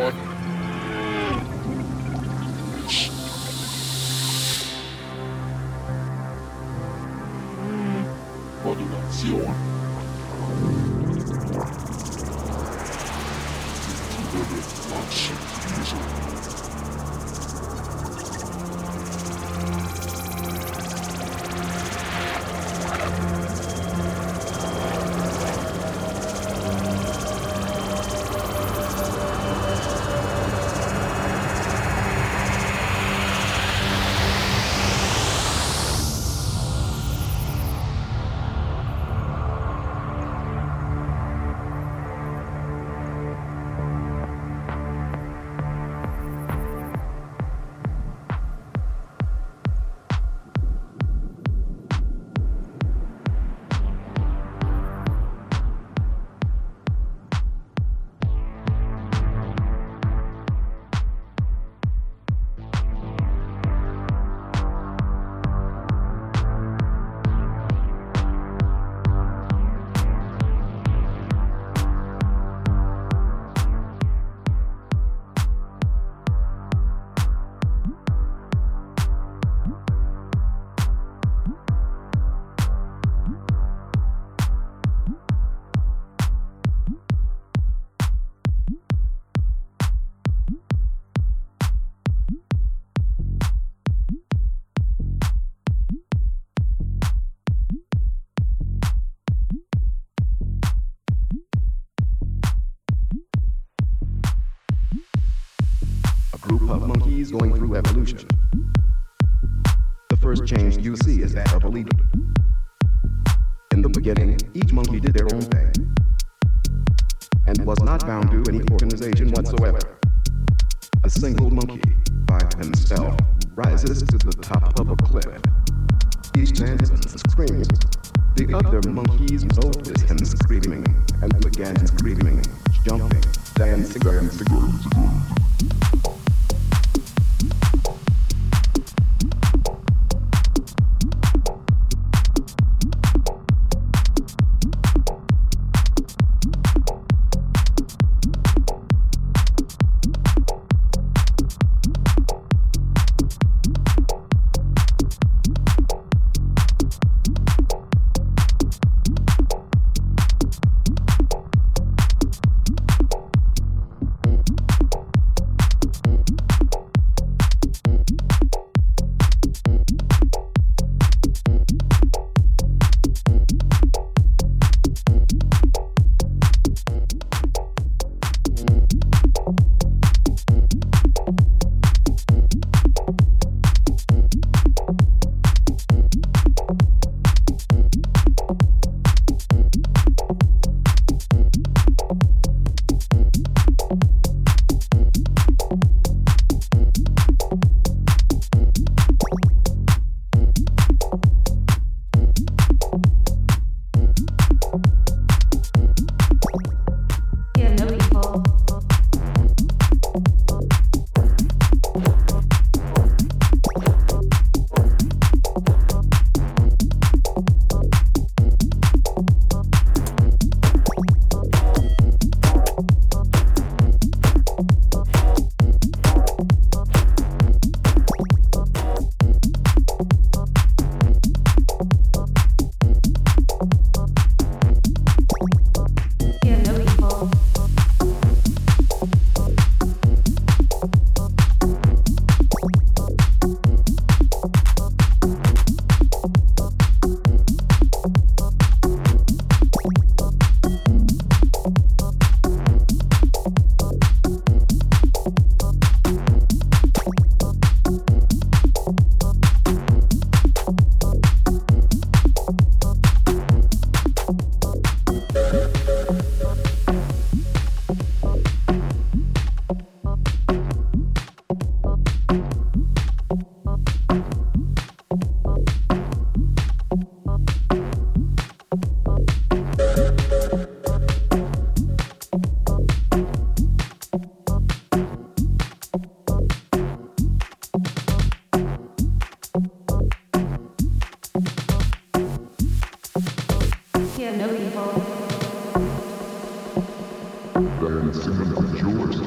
everyone. Going through evolution. The first change you see is that of a leader. In the beginning, each monkey did their own thing and was not bound to any organization whatsoever. A single monkey, by himself, rises to the top of a cliff. He stands and screams. The other monkeys noticed him screaming and began screaming, jumping, dancing, dancing, dancing. Diana Simmons is yours.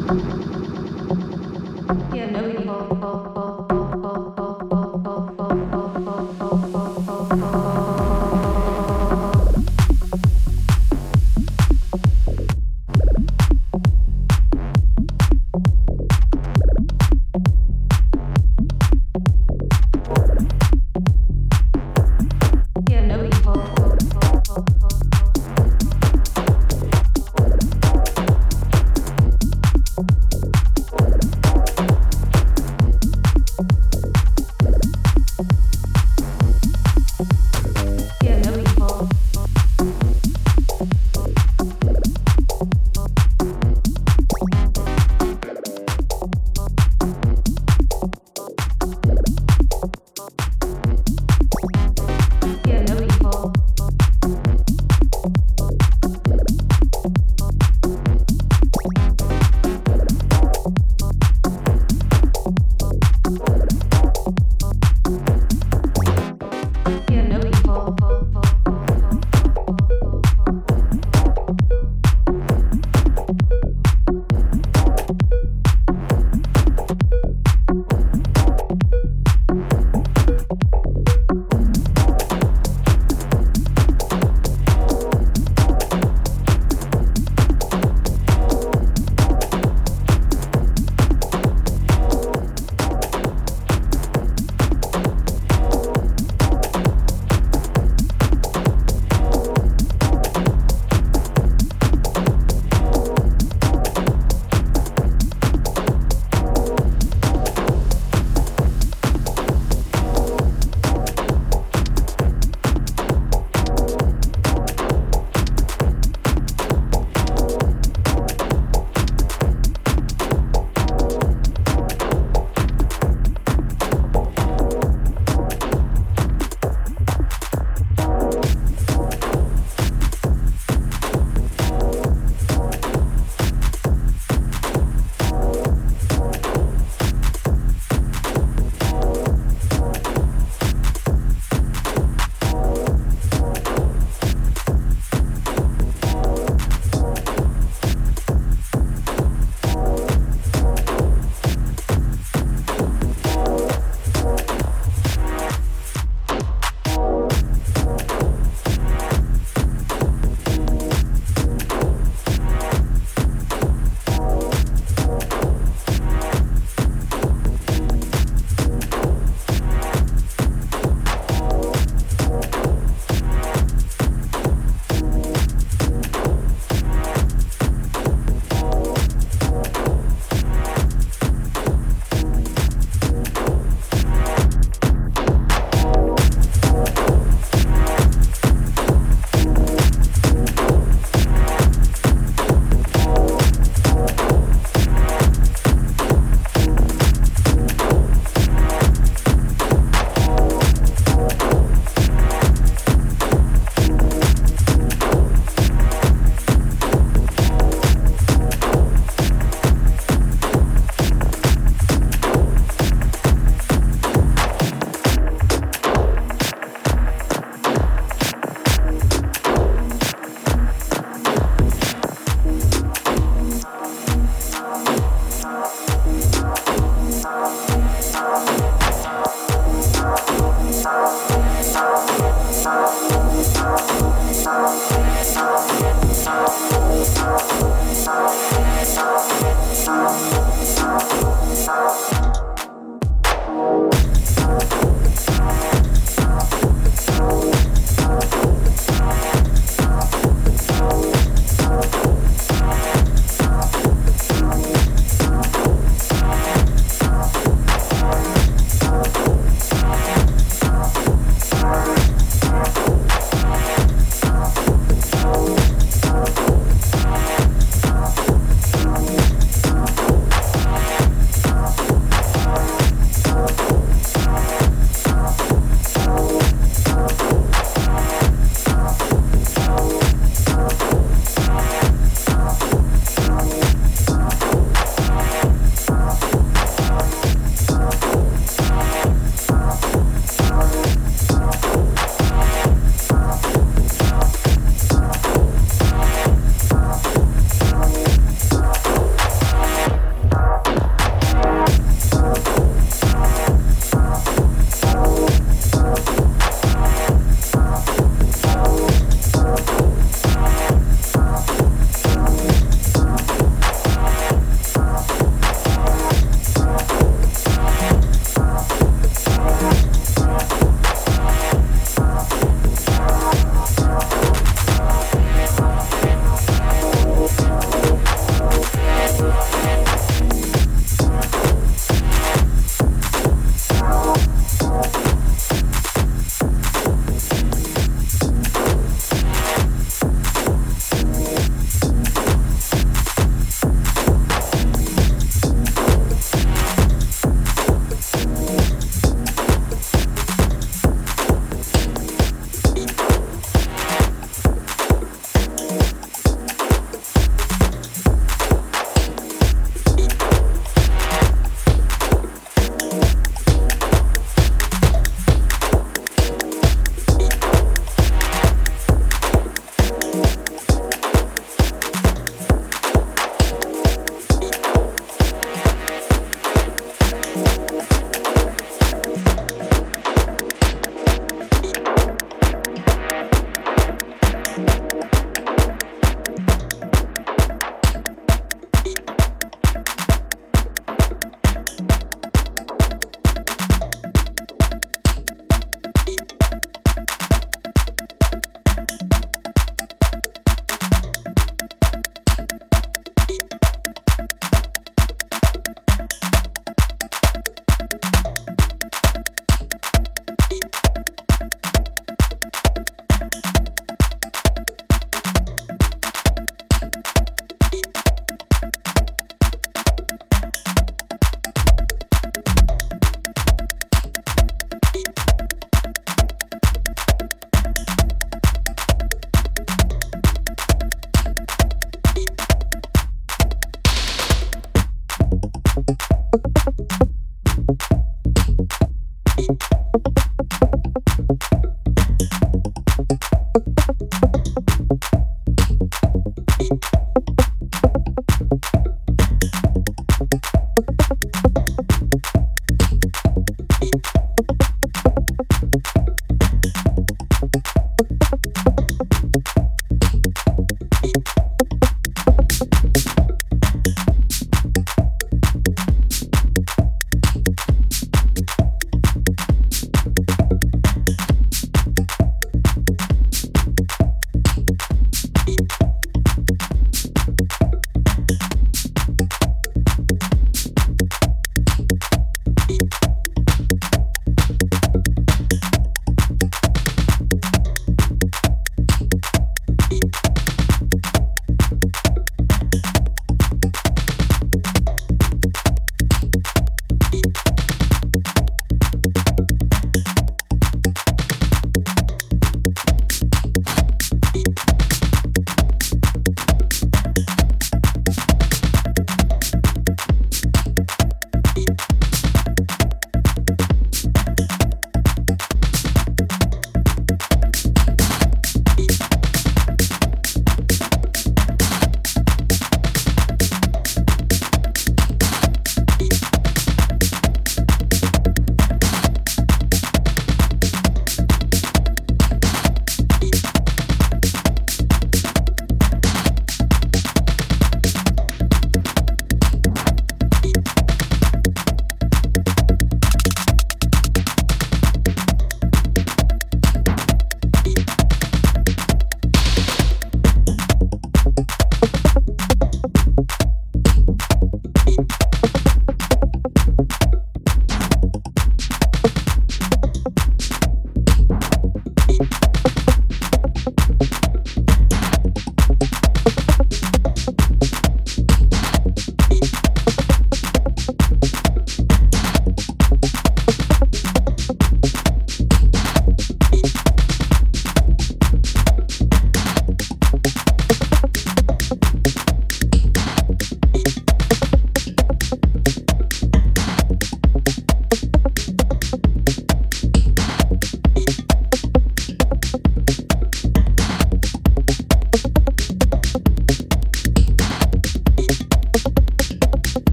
Yeah, no,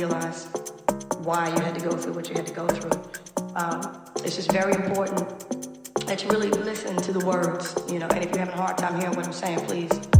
realize why you had to go through what you had to go through. Um, it's just very important that you really listen to the words, you know, and if you're having a hard time hearing what I'm saying, please.